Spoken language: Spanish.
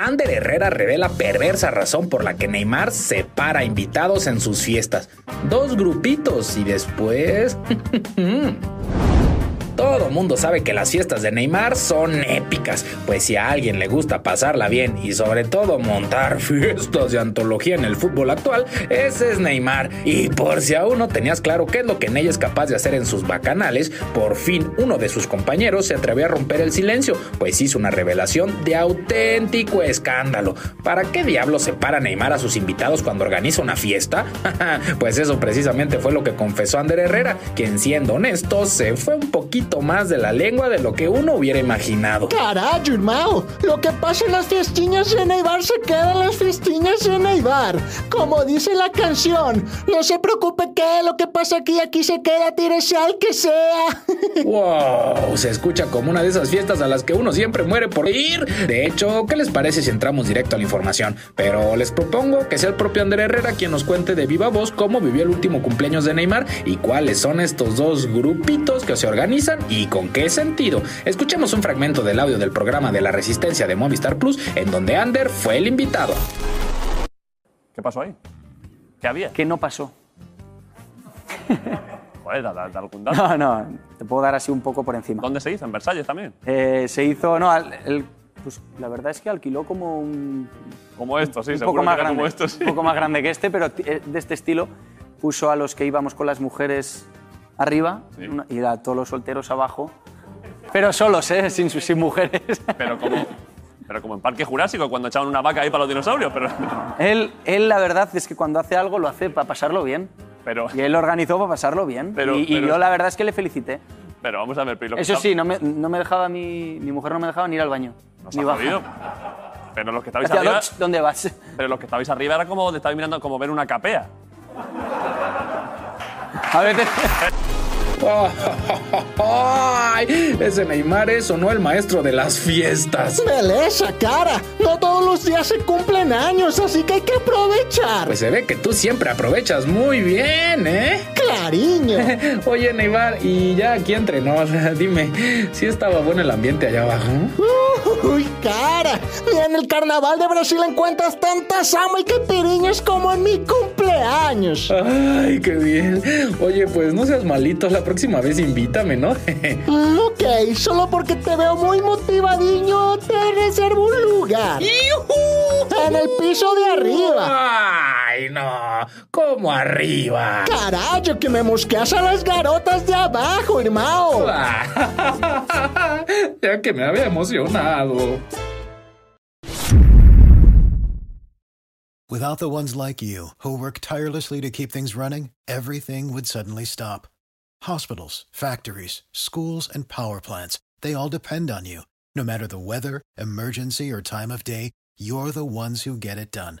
Ander Herrera revela perversa razón por la que Neymar separa invitados en sus fiestas. Dos grupitos y después... Todo mundo sabe que las fiestas de Neymar son épicas, pues si a alguien le gusta pasarla bien y sobre todo montar fiestas de antología en el fútbol actual, ese es Neymar. Y por si aún no tenías claro qué es lo que ella es capaz de hacer en sus bacanales, por fin uno de sus compañeros se atrevió a romper el silencio, pues hizo una revelación de auténtico escándalo. ¿Para qué diablos separa Neymar a sus invitados cuando organiza una fiesta? pues eso precisamente fue lo que confesó Ander Herrera, quien siendo honesto se fue un poquito más de la lengua de lo que uno hubiera imaginado. Carajo, hermano. Lo que pasa en las fiestiñas de Neibar se queda en las fiestiñas de Neibar. Como dice la canción, no se preocupe que lo que pasa aquí, aquí se queda, tírese al que sea. wow, se escucha como una de esas fiestas a las que uno siempre muere por ir. De hecho, ¿qué les parece si entramos directo a la información? Pero les propongo que sea el propio André Herrera quien nos cuente de viva voz cómo vivió el último cumpleaños de Neymar y cuáles son estos dos grupitos que se organizan y con qué sentido. Escuchemos un fragmento del audio del programa de la Resistencia de Movistar Plus, en donde Ander fue el invitado. ¿Qué pasó ahí? ¿Qué había? ¿Qué no pasó? Joder, da, da- algún dato. No, no, te puedo dar así un poco por encima. ¿Dónde se hizo? ¿En Versalles también? Eh, se hizo, no, al- el- pues la verdad es que alquiló como un, Como esto, sí, un poco más que grande, como esto, sí. un poco más grande que este, pero eh, de este estilo. Puso a los que íbamos con las mujeres arriba Sí. una- y a todos los solteros abajo. Pero solos, ¿eh? Sin, sin mujeres. Pero como, pero como en Parque Jurásico, cuando echaban una vaca ahí para los dinosaurios, pero... Él, él, la verdad es que cuando hace algo lo hace para pasarlo bien. Pero, Y él lo organizó para pasarlo bien. Pero- y, y pero- yo la verdad es que le felicité. pero vamos a ver, que Eso sí, no me, no me dejaba mi, mi mujer no me dejaba ni ir al baño. Nos ni. Pero los que estabais arriba... "Doch, ¿Dónde vas? Pero los que estabais arriba era como, estabais mirando como ver una capea. A veces. ¡Ay! Ese Neymar es o no el maestro de las fiestas. Beleza, cara. No todos los días se cumplen años, así que hay que aprovechar. Pues se ve que tú siempre aprovechas muy bien, ¿eh? Clariño. Oye, Neymar, y ya aquí entre nos, dime, ¿sí estaba bueno el ambiente allá abajo? Uy, cara. En el carnaval de Brasil encuentras tantas amo y caipirinhas como en mi cumpleaños. Ay, qué bien. Oye, pues no seas malito, la próxima vez invítame, ¿no? Ok, solo porque te veo muy motivadiño, te reservo un lugar. En el piso de arriba. Ay, no, ¿cómo arriba? Carajo, que me mosqueas a las garotas de abajo, hermano. ya que me había emocionado. Without the ones like you, who work tirelessly to keep things running, everything would suddenly stop. Hospitals, factories, schools, and power plants, they all depend on you. No matter the weather, emergency, or time of day, you're the ones who get it done.